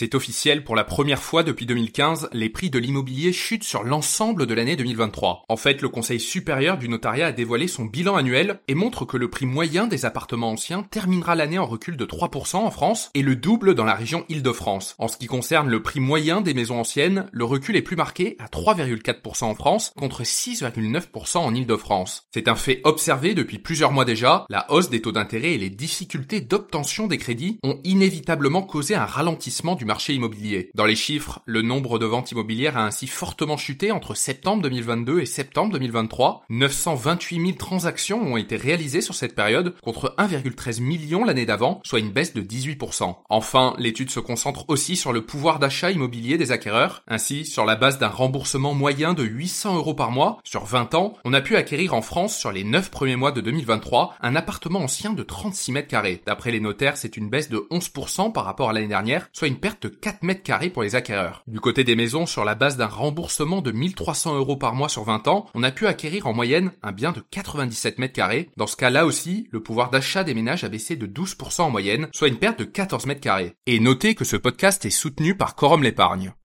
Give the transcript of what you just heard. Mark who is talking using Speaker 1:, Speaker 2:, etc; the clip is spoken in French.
Speaker 1: C'est officiel, pour la première fois depuis 2015, les prix de l'immobilier chutent sur l'ensemble de l'année 2023. En fait, le Conseil supérieur du notariat a dévoilé son bilan annuel et montre que le prix moyen des appartements anciens terminera l'année en recul de 3% en France et le double dans la région Île-de-France. En ce qui concerne le prix moyen des maisons anciennes, le recul est plus marqué à 3,4% en France contre 6,9% en Île-de-France. C'est un fait observé depuis plusieurs mois déjà, la hausse des taux d'intérêt et les difficultés d'obtention des crédits ont inévitablement causé un ralentissement du marché immobilier. Dans les chiffres, le nombre de ventes immobilières a ainsi fortement chuté entre septembre 2022 et septembre 2023. 928 000 transactions ont été réalisées sur cette période contre 1,13 million l'année d'avant, soit une baisse de 18%. Enfin, l'étude se concentre aussi sur le pouvoir d'achat immobilier des acquéreurs. Ainsi, sur la base d'un remboursement moyen de 800 euros par mois, sur 20 ans, on a pu acquérir en France sur les 9 premiers mois de 2023 un appartement ancien de 36 mètres carrés. D'après les notaires, c'est une baisse de 11% par rapport à l'année dernière, soit une perte de 4 mètres carrés pour les acquéreurs. Du côté des maisons, sur la base d'un remboursement de 1300 euros par mois sur 20 ans, on a pu acquérir en moyenne un bien de 97 mètres carrés. Dans ce cas-là aussi, le pouvoir d'achat des ménages a baissé de 12% en moyenne, soit une perte de 14 mètres carrés. Et notez que ce podcast est soutenu par Quorum l'épargne.